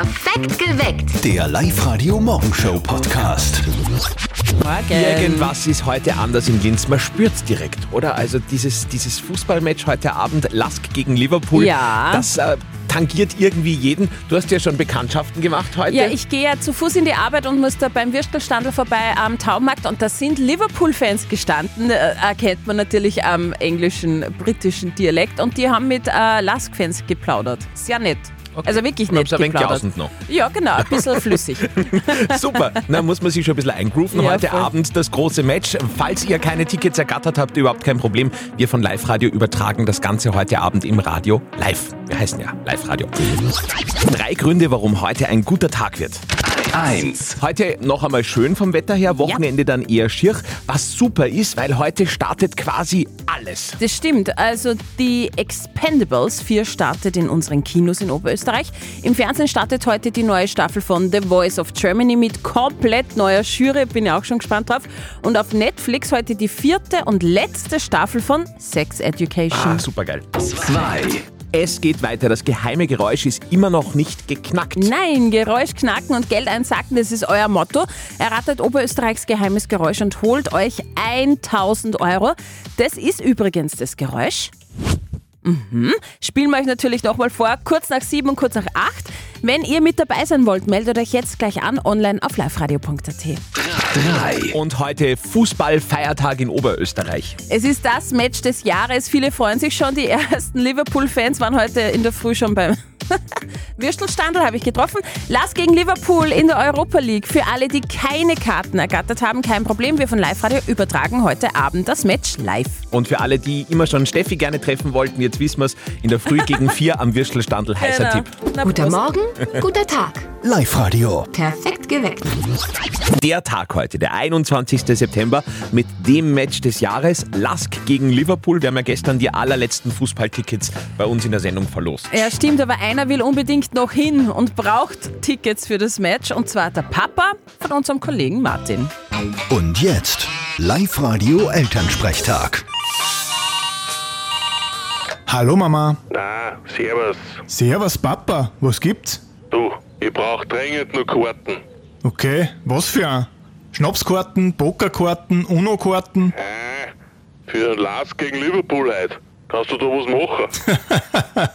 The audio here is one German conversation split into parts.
Perfekt geweckt. Der Live-Radio-Morgenshow-Podcast. Morgen. Irgendwas ist heute anders in Linz. Man spürt's direkt, oder? Also dieses, dieses Fußballmatch heute Abend, Lask gegen Liverpool, Ja. das äh, tangiert irgendwie jeden. Du hast ja schon Bekanntschaften gemacht heute. Ja, ich gehe ja zu Fuß in die Arbeit und muss da beim Würstelstandel vorbei am Taumarkt und da sind Liverpool-Fans gestanden. Äh, erkennt man natürlich am englischen, britischen Dialekt und die haben mit äh, Lask-Fans geplaudert. Sehr nett. Also wirklich Ich nett ein geplaudert. noch. Ja, genau, ein bisschen flüssig. Super, na muss man sich schon ein bisschen eingrooven. Ja, Heute voll. Abend das große Match. Falls ihr keine Tickets ergattert habt, überhaupt kein Problem. Wir von Live Radio übertragen das Ganze heute Abend im Radio live. Wir heißen ja Live Radio. Drei Gründe, warum heute ein guter Tag wird. 1. Heute noch einmal schön vom Wetter her, Wochenende dann eher schier, was super ist, weil heute startet quasi alles. Das stimmt. Also die Expendables 4 startet in unseren Kinos in Oberösterreich. Im Fernsehen startet heute die neue Staffel von The Voice of Germany mit komplett neuer Jury. Bin ja auch schon gespannt drauf. Und auf Netflix heute die vierte und letzte Staffel von Sex Education. Ah, super geil. 2. Es geht weiter, das geheime Geräusch ist immer noch nicht geknackt. Nein, Geräusch knacken und Geld einsacken, das ist euer Motto. Erratet Oberösterreichs geheimes Geräusch und holt euch 1000 Euro. Das ist übrigens das Geräusch. Mhm. Spielen wir euch natürlich nochmal vor, kurz nach sieben und kurz nach acht. Wenn ihr mit dabei sein wollt, meldet euch jetzt gleich an online auf liveradio.at. 3. Und heute Fußballfeiertag in Oberösterreich. Es ist das Match des Jahres. Viele freuen sich schon. Die ersten Liverpool-Fans waren heute in der Früh schon beim Würstelstandel, habe ich getroffen. Lass gegen Liverpool in der Europa League. Für alle, die keine Karten ergattert haben, kein Problem. Wir von Live Radio übertragen heute Abend das Match live. Und für alle, die immer schon Steffi gerne treffen wollten, jetzt wissen wir es, in der Früh gegen vier am Würstelstandel. Heißer Tipp. Na, Guter. Morgen, guter Tag. Live-Radio. Perfekt geweckt. Der Tag heute, der 21. September, mit dem Match des Jahres. Lask gegen Liverpool. Wir haben ja gestern die allerletzten Fußballtickets bei uns in der Sendung verlost. Ja, stimmt, aber einer will unbedingt noch hin und braucht Tickets für das Match. Und zwar der Papa von unserem Kollegen Martin. Und jetzt Live-Radio Elternsprechtag. Hallo Mama. Na, servus. Servus Papa. Was gibt's? Du, ich brauch dringend noch Karten. Okay, was für ein? Schnapskarten, Pokerkarten, Uno-Karten? Äh, für ein Lask gegen Liverpool heute. Kannst du da was machen?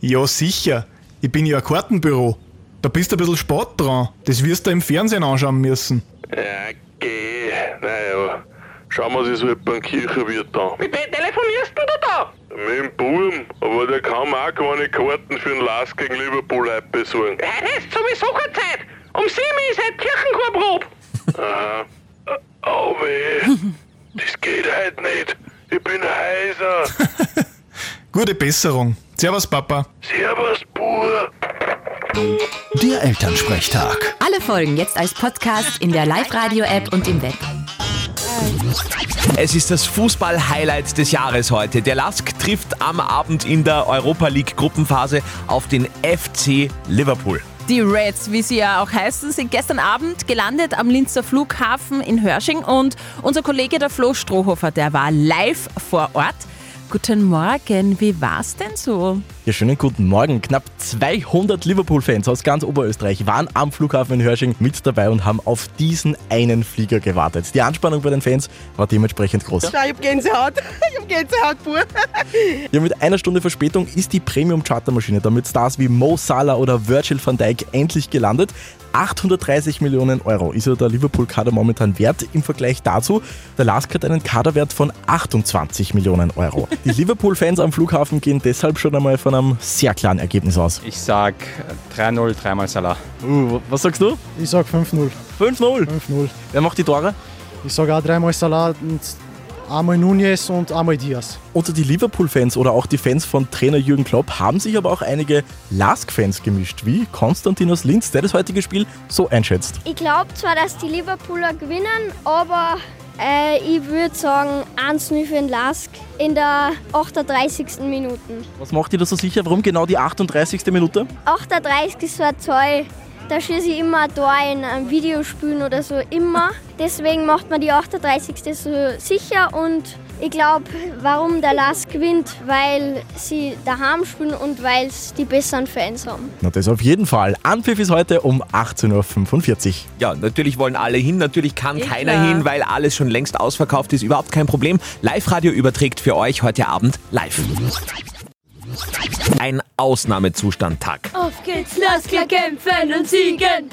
Ja, sicher. Ich bin ja ein Kartenbüro. Da bist du ein bisschen spät dran. Das wirst du im Fernsehen anschauen müssen. ja, geh. Naja, schauen wir uns halt beim Kirchenwirt an. Mit wem telefonierst du da? Mit dem Burm, aber der kann mir auch keine Karten für ein Lask gegen Liverpool besorgen. Heute ist sowieso keine Zeit. Um sieben ist halt Kirchenchorprobe. Aha. Oh weh, das geht halt nicht. Ich bin heiser. Gute Besserung. Servus Papa. Servus, Bur. Der Elternsprechtag. Alle Folgen jetzt als Podcast in der Live-Radio-App und im Web. Es ist das Fußball-Highlight des Jahres heute. Der Lask trifft am Abend in der Europa League Gruppenphase auf den FC Liverpool. Die Reds, wie sie ja auch heißen, sind gestern Abend gelandet am Linzer Flughafen in Hörsching und unser Kollege der Flo Strohhofer, der war live vor Ort. Guten Morgen, wie war's denn so? Ja, schönen guten Morgen. Knapp 200 Liverpool-Fans aus ganz Oberösterreich waren am Flughafen in Hörsching mit dabei und haben auf diesen einen Flieger gewartet. Die Anspannung bei den Fans war dementsprechend groß. Ja, ich hab Gänsehaut. Ich hab Gänsehaut pur. Ja, mit einer Stunde Verspätung ist die Premium-Chartermaschine damit Stars wie Mo Salah oder Virgil van Dijk endlich gelandet. 830 Millionen Euro ist ja der Liverpool-Kader momentan wert. Im Vergleich dazu, der Lask hat einen Kaderwert von 28 Millionen Euro. Die Liverpool-Fans am Flughafen gehen deshalb schon einmal von einem sehr klaren Ergebnis aus. Ich sag 3-0, dreimal Salah. Uh, was sagst du? Ich sag 5-0. 5-0. 5-0. Wer macht die Tore? Ich sag auch dreimal Salat und einmal Nunez und einmal Diaz. Unter die Liverpool-Fans oder auch die Fans von Trainer Jürgen Klopp haben sich aber auch einige Lask-Fans gemischt, wie Konstantinos Linz, der das heutige Spiel so einschätzt. Ich glaube zwar, dass die Liverpooler gewinnen, aber äh, ich würde sagen 1-0 für den Lask in der 38. Minuten. Was macht ihr da so sicher? Warum genau die 38. Minute? 38 ist so ein Zoll. Da schieße ich immer ein Tor in einem Videospielen oder so, immer. Deswegen macht man die 38. so sicher und Ich glaube, warum der Lask gewinnt, weil sie daheim spielen und weil sie die besseren Fans haben. Na, das auf jeden Fall. Anpfiff ist heute um 18.45 Uhr. Ja, natürlich wollen alle hin, natürlich kann Eh keiner klar. hin, weil alles schon längst ausverkauft ist. Überhaupt kein Problem. Live-Radio überträgt für euch heute Abend live. Ein Ausnahmezustandtag. Auf geht's, lass klar kämpfen und siegen.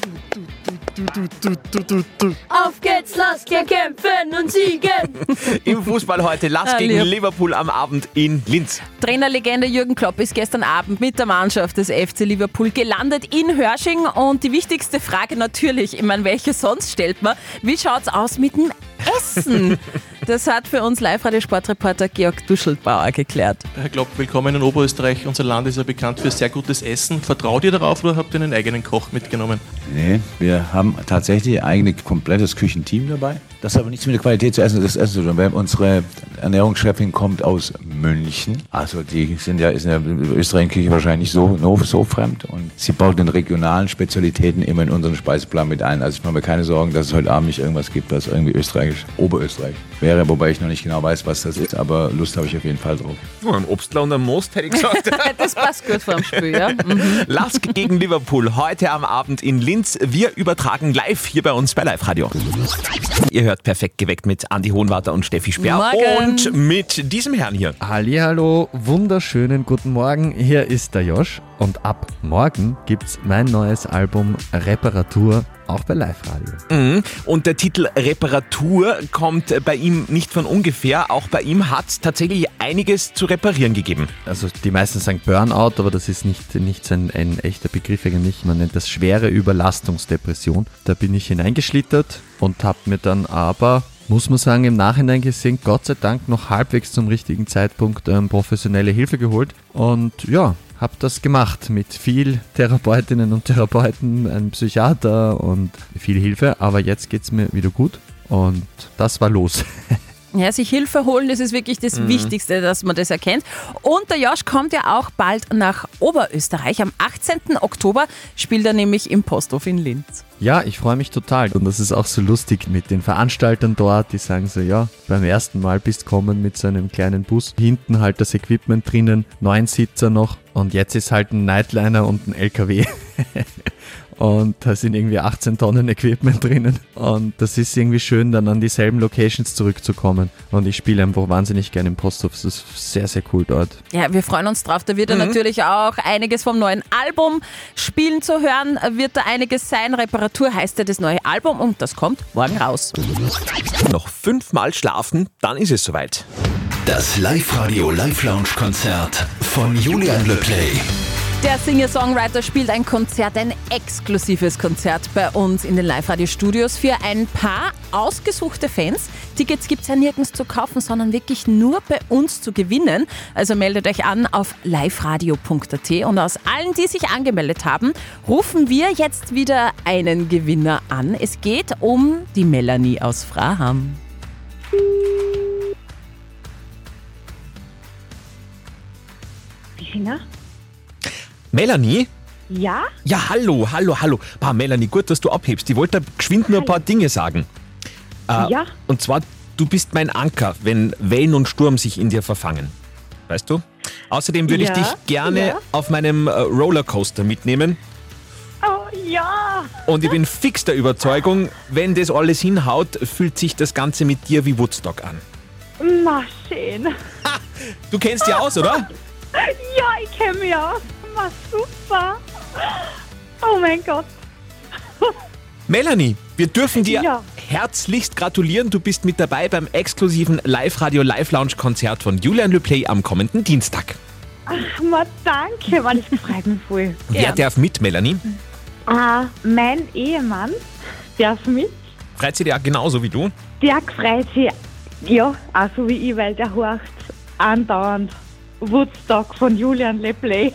Auf geht's, lass klar kämpfen und siegen. Im Fußball heute Lass Ah, gegen lieb. Liverpool am Abend in Linz. Trainerlegende Jürgen Klopp ist gestern Abend mit der Mannschaft des FC Liverpool gelandet in Hörsching. Und die wichtigste Frage natürlich, ich meine, welche sonst stellt man? Wie schaut's aus mit dem Essen? Das hat für uns Live-Radio-Sportreporter Georg Duschelbauer geklärt. Herr Klopp, willkommen in Oberösterreich. Unser Land ist ja bekannt für sehr gutes Essen. Vertraut ihr darauf oder habt ihr einen eigenen Koch mitgenommen? Nee, wir haben tatsächlich ein eigenes komplettes Küchenteam dabei. Das hat aber nichts mit der Qualität zu essen, das Essen zu tun. Weil unsere Ernährungschefin kommt aus München. Also die sind ja, ist in der Österreich-Küche wahrscheinlich so, so, so fremd. Und sie baut den regionalen Spezialitäten immer in unseren Speiseplan mit ein. Also ich mache mir keine Sorgen, dass es heute Abend nicht irgendwas gibt, was irgendwie österreichisch, Oberösterreich wäre. Wobei ich noch nicht genau weiß, was das ist. Aber Lust habe ich auf jeden Fall drauf. Oh, ein Obstler und ein Most, hätte ich gesagt. Das passt gut vor dem Spiel, ja? Mhm. Lask gegen Liverpool heute am Abend in Linz. Wir übertragen live hier bei uns bei Live Radio. Ihr hört perfekt geweckt mit Andi Hohenwarter und Steffi Speer Morgen. und mit diesem Herrn hier. Hallihallo, wunderschönen guten Morgen. Hier ist der Josh und ab morgen gibt's mein neues Album Reparatur auch bei Live Radio. Mhm. Und der Titel Reparatur kommt bei ihm nicht von ungefähr. Auch bei ihm hat es tatsächlich einiges zu reparieren gegeben. Also die meisten sagen Burnout, aber das ist nicht, nicht ein, ein echter Begriff eigentlich. Man nennt das schwere Überlastungsdepression. Da bin ich hineingeschlittert und habe mir dann aber, muss man sagen, im Nachhinein gesehen, Gott sei Dank noch halbwegs zum richtigen Zeitpunkt ähm, professionelle Hilfe geholt. Und ja, habe das gemacht mit viel Therapeutinnen und Therapeuten, einem Psychiater und viel Hilfe. Aber jetzt geht's mir wieder gut und das war los. Ja, sich Hilfe holen, das ist wirklich das Mhm. Wichtigste, dass man das erkennt. Und der Josh kommt ja auch bald nach Oberösterreich. Am 18. Oktober spielt er nämlich im Posthof in Linz. Ja, ich freue mich total. Und das ist auch so lustig mit den Veranstaltern dort, die sagen so, ja, beim ersten Mal bist kommen mit so einem kleinen Bus. Hinten halt das Equipment drinnen, neun Sitzer noch. Und jetzt ist halt ein Nightliner und ein LKW. Und da sind irgendwie 18 Tonnen Equipment drinnen. Und das ist irgendwie schön, dann an dieselben Locations zurückzukommen. Und ich spiele einfach wahnsinnig gerne im Posthof. Es ist sehr, sehr cool dort. Ja, wir freuen uns drauf. Da wird er Mhm. natürlich auch einiges vom neuen Album spielen zu hören. Wird da einiges sein. Reparatur heißt ja das neue Album und das kommt morgen raus. Noch fünfmal schlafen, dann ist es soweit. Das Live-Radio Live-Lounge-Konzert von Julian Leplay. Der Singer-Songwriter spielt ein Konzert, ein exklusives Konzert bei uns in den Live-Radio-Studios für ein paar ausgesuchte Fans. Tickets gibt es ja nirgends zu kaufen, sondern wirklich nur bei uns zu gewinnen. Also meldet euch an auf liveradio.at und aus allen, die sich angemeldet haben, rufen wir jetzt wieder einen Gewinner an. Es geht um die Melanie aus Fraham. Finger? Melanie? Ja? Ja, hallo, hallo, hallo. Pa, Melanie, gut, dass du abhebst. Ich wollte geschwind nur ein paar Dinge sagen. Äh, Ja? Und zwar, du bist mein Anker, wenn Wellen und Sturm sich in dir verfangen. Weißt du? Außerdem würde Ja, ich dich gerne ja. auf meinem äh, Rollercoaster mitnehmen. Oh ja! Und ich bin fix der Überzeugung, wenn das alles hinhaut, fühlt sich das Ganze mit dir wie Woodstock an. Na, schön. Du kennst dich aus, oder? Ja, ich kenne mich aus. Na, super. Oh mein Gott. Melanie, wir dürfen dir Ja. herzlichst gratulieren. Du bist mit dabei beim exklusiven Live-Radio Live-Lounge-Konzert von Julian Le Play am kommenden Dienstag. Ach, ma, danke, man, das freut mich voll. Wer darf mit, Melanie? Ah, mein Ehemann darf mit. Freut sich ja genauso wie du? Der freut sich, ja, auch so wie ich, weil der horcht andauernd Woodstock von Julian Leplay.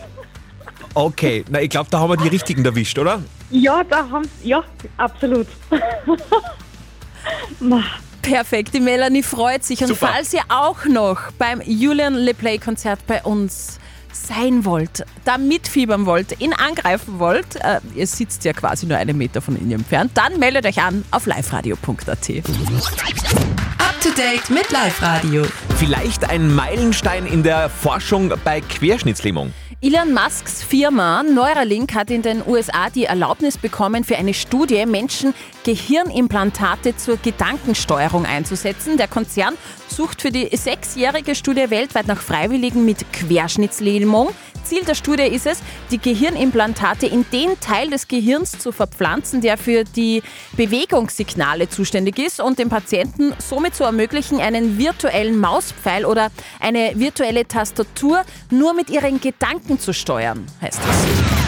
Okay, na ich glaube, da haben wir die richtigen erwischt, oder? Ja, da haben ja, absolut. Ma, Perfekt, die Melanie freut sich. Und Super. falls ihr auch noch beim Julian LePlay Konzert bei uns sein wollt, da mitfiebern wollt, ihn angreifen wollt, äh, ihr sitzt ja quasi nur einen Meter von ihm entfernt, dann meldet euch an auf liveradio.at. Ab to date mit Live-Radio. Vielleicht ein Meilenstein in der Forschung bei Querschnittslähmung. Elon Musks Firma Neuralink hat in den USA die Erlaubnis bekommen, für eine Studie Menschen Gehirnimplantate zur Gedankensteuerung einzusetzen. Der Konzern sucht für die sechsjährige Studie weltweit nach Freiwilligen mit Querschnittslähmung. Ziel der Studie ist es, die Gehirnimplantate in den Teil des Gehirns zu verpflanzen, der für die Bewegungssignale zuständig ist und dem Patienten somit zu ermöglichen, einen virtuellen Mauspfeil oder eine virtuelle Tastatur nur mit ihren Gedanken zu steuern, heißt es.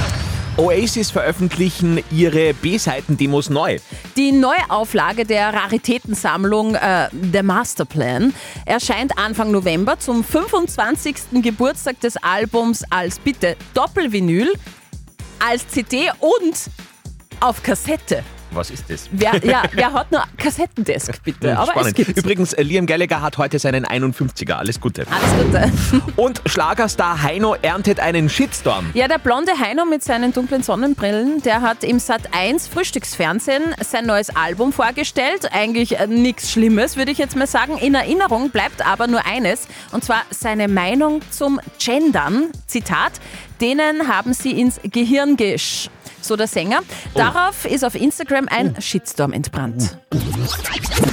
Oasis veröffentlichen ihre B-Seiten-Demos neu. Die Neuauflage der Raritätensammlung äh, The Masterplan erscheint Anfang November zum 25. Geburtstag des Albums als bitte Doppelvinyl, als CD und auf Kassette. Was ist das? Wer, ja, wer hat nur Kassettendesk, bitte? Aber Spannend. es Übrigens, äh, Liam Gallagher hat heute seinen 51er. Alles Gute. Alles Gute. Und Schlagerstar Heino erntet einen Shitstorm. Ja, der blonde Heino mit seinen dunklen Sonnenbrillen, der hat im Sat 1 Frühstücksfernsehen sein neues Album vorgestellt. Eigentlich äh, nichts Schlimmes, würde ich jetzt mal sagen. In Erinnerung bleibt aber nur eines, und zwar seine Meinung zum Gendern. Zitat: Denen haben sie ins Gehirn gesch. So der Sänger. Darauf ist auf Instagram ein Shitstorm entbrannt.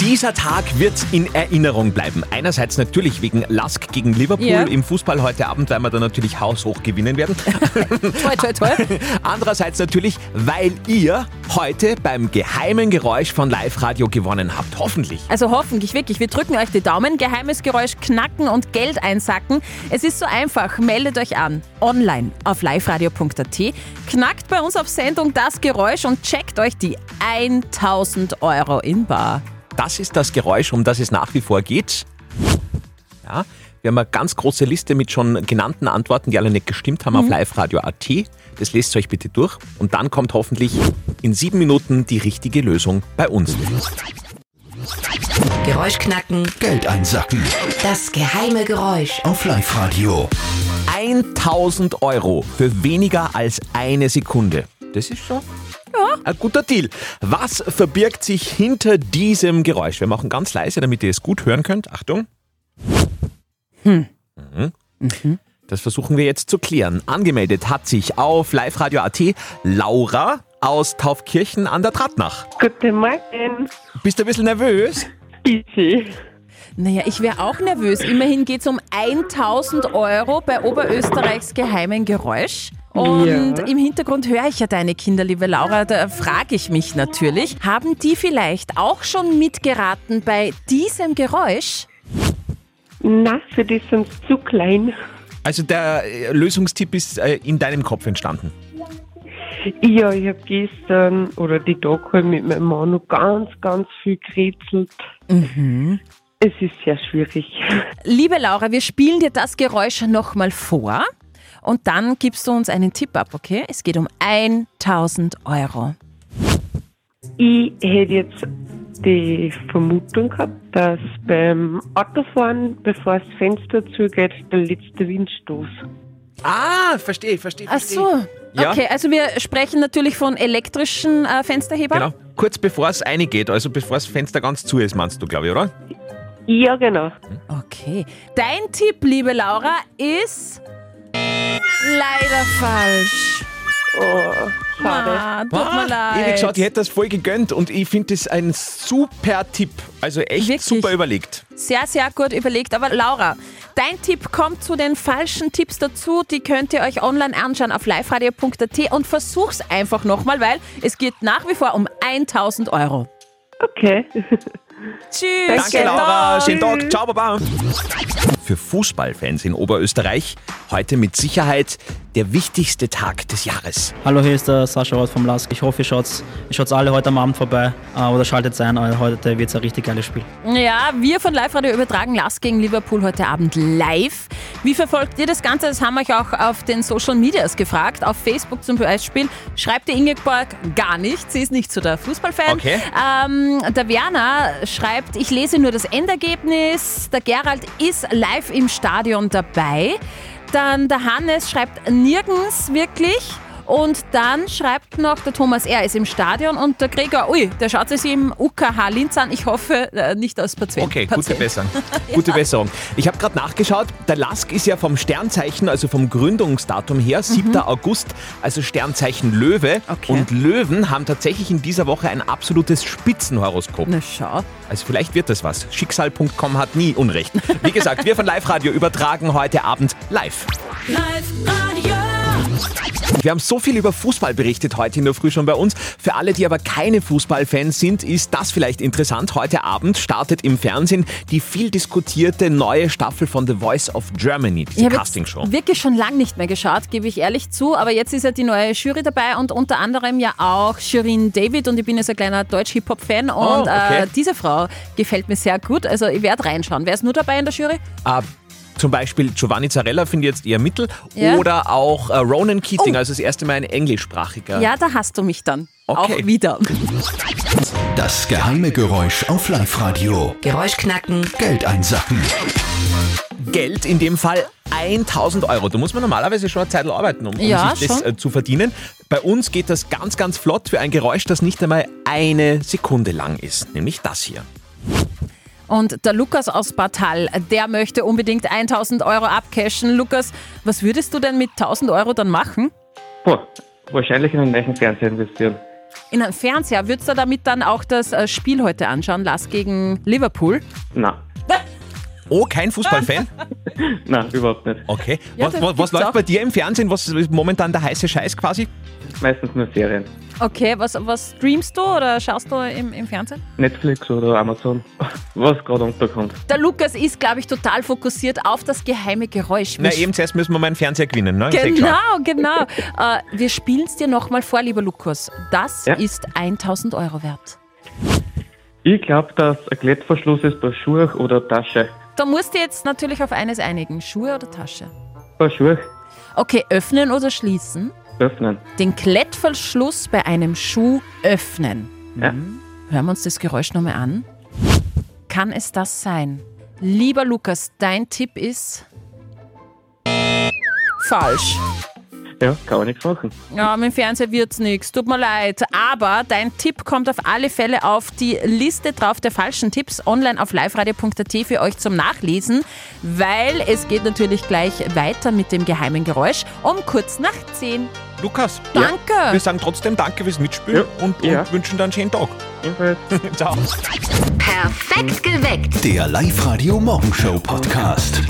Dieser Tag wird in Erinnerung bleiben. Einerseits natürlich wegen Lask gegen Liverpool Ja. im Fußball heute Abend, weil wir da natürlich haushoch gewinnen werden. Toi, toi, toi. Andererseits natürlich, weil ihr heute beim geheimen Geräusch von Live Radio gewonnen habt. Hoffentlich. Also hoffentlich wirklich. Wir drücken euch die Daumen. Geheimes Geräusch knacken und Geld einsacken. Es ist so einfach. Meldet euch an. Online auf liveradio.at. Knackt bei uns auf Sendung das Geräusch und checkt euch die 1000 Euro in Bar. Das ist das Geräusch, um das es nach wie vor geht. Ja, wir haben eine ganz große Liste mit schon genannten Antworten, die alle nicht gestimmt haben, auf Mhm. liveradio.at. Das lest euch bitte durch. Und dann kommt hoffentlich in sieben Minuten die richtige Lösung bei uns. Geräusch knacken. Geld einsacken. Das geheime Geräusch. Auf Live-Radio. 1000 Euro für weniger als eine Sekunde. Das ist schon ein guter Deal. Was verbirgt sich hinter diesem Geräusch? Wir machen ganz leise, damit ihr es gut hören könnt. Achtung. Hm. Mhm. Das versuchen wir jetzt zu klären. Angemeldet hat sich auf liveradio.at Laura aus Taufkirchen an der Tratnach. Guten Morgen. Bist du ein bisschen nervös? Easy. Naja, ich wäre auch nervös. Immerhin geht es um 1000 Euro bei Oberösterreichs geheimen Geräusch. Und Ja. im Hintergrund höre ich ja deine Kinder, liebe Laura. Da frage ich mich natürlich, haben die vielleicht auch schon mitgeraten bei diesem Geräusch? Na, für die sind sie zu klein. Also der äh, Lösungstipp ist äh, in deinem Kopf entstanden. Ja, ich habe gestern oder die Tage mit meinem Mann noch ganz, ganz viel gerätselt. Mhm. Es ist sehr schwierig. Liebe Laura, wir spielen dir das Geräusch nochmal vor und dann gibst du uns einen Tipp ab, okay? Es geht um 1000 Euro. Ich hätte jetzt die Vermutung gehabt, dass beim Autofahren, bevor das Fenster zugeht, der letzte Windstoß. Ah, verstehe, verstehe, Ach so. Ja. Okay, also wir sprechen natürlich von elektrischen äh, Fensterhebern. Genau. Kurz bevor es reingeht, also bevor das Fenster ganz zu ist, meinst du, glaube ich, oder? Ja, genau. Okay. Dein Tipp, liebe Laura, ist leider falsch. Oh, schade. Ah, tut mir leid. Ehrlich gesagt, ich hätte das voll gegönnt und ich finde das ein super Tipp. Also echt Wirklich? super überlegt. Sehr, sehr gut überlegt. Aber Laura, dein Tipp kommt zu den falschen Tipps dazu. Die könnt ihr euch online anschauen auf liveradio.at und versuch's einfach nochmal, weil es geht nach wie vor um 1000 Euro. Okay. Tschüss. Danke, Laura. Schönen Tag. Ciao, Baba. Für Fußballfans in Oberösterreich heute mit Sicherheit der wichtigste Tag des Jahres. Hallo, hier ist der Sascha Roth vom LASK. Ich hoffe, ihr schaut ihr schaut's alle heute am Abend vorbei äh, oder schaltet ein. äh, Heute wird es ein richtig geiles Spiel. Ja, wir von Live Radio übertragen Last gegen Liverpool heute Abend live. Wie verfolgt ihr das Ganze? Das haben wir euch auch auf den Social Medias gefragt. Auf Facebook zum Beispiel schreibt die Ingeborg gar nicht. Sie ist nicht so der Fußballfan. Okay. Ähm, der Werner schreibt, ich lese nur das Endergebnis. Der Gerald ist live im Stadion dabei. Dann der Hannes schreibt nirgends wirklich. Und dann schreibt noch der Thomas, er ist im Stadion und der Gregor, ui, der schaut sich im UKH Linz an. Ich hoffe, äh, nicht aus Patient. Okay, gute Besserung. Gute Besserung. Ich habe gerade nachgeschaut, der Lask ist ja vom Sternzeichen, also vom Gründungsdatum her, 7. August, also Sternzeichen Löwe. Und Löwen haben tatsächlich in dieser Woche ein absolutes Spitzenhoroskop. Na schau. Also vielleicht wird das was. Schicksal.com hat nie Unrecht. Wie gesagt, wir von Live Radio übertragen heute Abend live. Live-Radio. Wir haben so viel über Fußball berichtet heute in der Früh schon bei uns. Für alle, die aber keine Fußballfans sind, ist das vielleicht interessant. Heute Abend startet im Fernsehen die viel diskutierte neue Staffel von The Voice of Germany, diese Ich Castingshow. wirklich schon lange nicht mehr geschaut, gebe ich ehrlich zu. Aber jetzt ist ja die neue Jury dabei und unter anderem ja auch Shirin David. Und ich bin ja so ein kleiner Deutsch-Hip-Hop-Fan. Und Oh, okay. äh, diese Frau gefällt mir sehr gut. Also ich werde reinschauen. Wer ist nur dabei in der Jury? Äh, zum Beispiel Giovanni Zarella finde ich jetzt eher mittel. Ja. Oder auch äh, Ronan Keating, Oh. also das erste Mal ein englischsprachiger. Ja, da hast du mich dann. Okay. Auch wieder. Das geheime Geräusch auf Live-Radio. Geräusch knacken. Geld einsacken. Geld, in dem Fall 1000 Euro. Da muss man normalerweise schon eine Zeit arbeiten, um, um Ja, sich das schon. äh, zu verdienen. Bei uns geht das ganz, ganz flott für ein Geräusch, das nicht einmal eine Sekunde lang ist. Nämlich das hier. Und der Lukas aus Bartal, der möchte unbedingt 1000 Euro abcashen. Lukas, was würdest du denn mit 1000 Euro dann machen? Boah, wahrscheinlich in einen neuen Fernseher investieren. In einen Fernseher. Würdest du damit dann auch das äh, Spiel heute anschauen, Lass gegen Liverpool? Na, Oh, kein Fußballfan? na, überhaupt nicht. Okay. Ja, was was, läuft auch. bei dir im Fernsehen? Was ist momentan der heiße Scheiß quasi? Meistens nur Serien. Okay, was, was streamst du oder schaust du im, im Fernsehen? Netflix oder Amazon, was gerade unterkommt. Der Lukas ist, glaube ich, total fokussiert auf das geheime Geräusch. Na, eben zuerst müssen wir meinen Fernseher gewinnen. Ne? Genau, genau. äh, wir spielen es dir nochmal vor, lieber Lukas. Das Ja. ist 1000 Euro wert. Ich glaube, dass ein Klettverschluss ist bei Schuhe oder Tasche. Da musst du jetzt natürlich auf eines einigen. Schuhe oder Tasche? Bei Schuhe Okay, öffnen oder schließen? Öffnen. Den Klettverschluss bei einem Schuh öffnen. Ja. Hören wir uns das Geräusch nochmal an. Kann es das sein? Lieber Lukas, dein Tipp ist falsch. Ja, kann man nichts machen. Ja, mit dem Fernseher wird's nichts. Tut mir leid. Aber dein Tipp kommt auf alle Fälle auf die Liste drauf der falschen Tipps online auf liveradio.at für euch zum Nachlesen, weil es geht natürlich gleich weiter mit dem geheimen Geräusch um kurz nach 10. Lukas, Danke. wir sagen trotzdem Danke fürs Mitspielen und, Ja. und wünschen dann einen schönen Tag. Ciao. Perfekt geweckt. Der Live-Radio Morgenshow Podcast.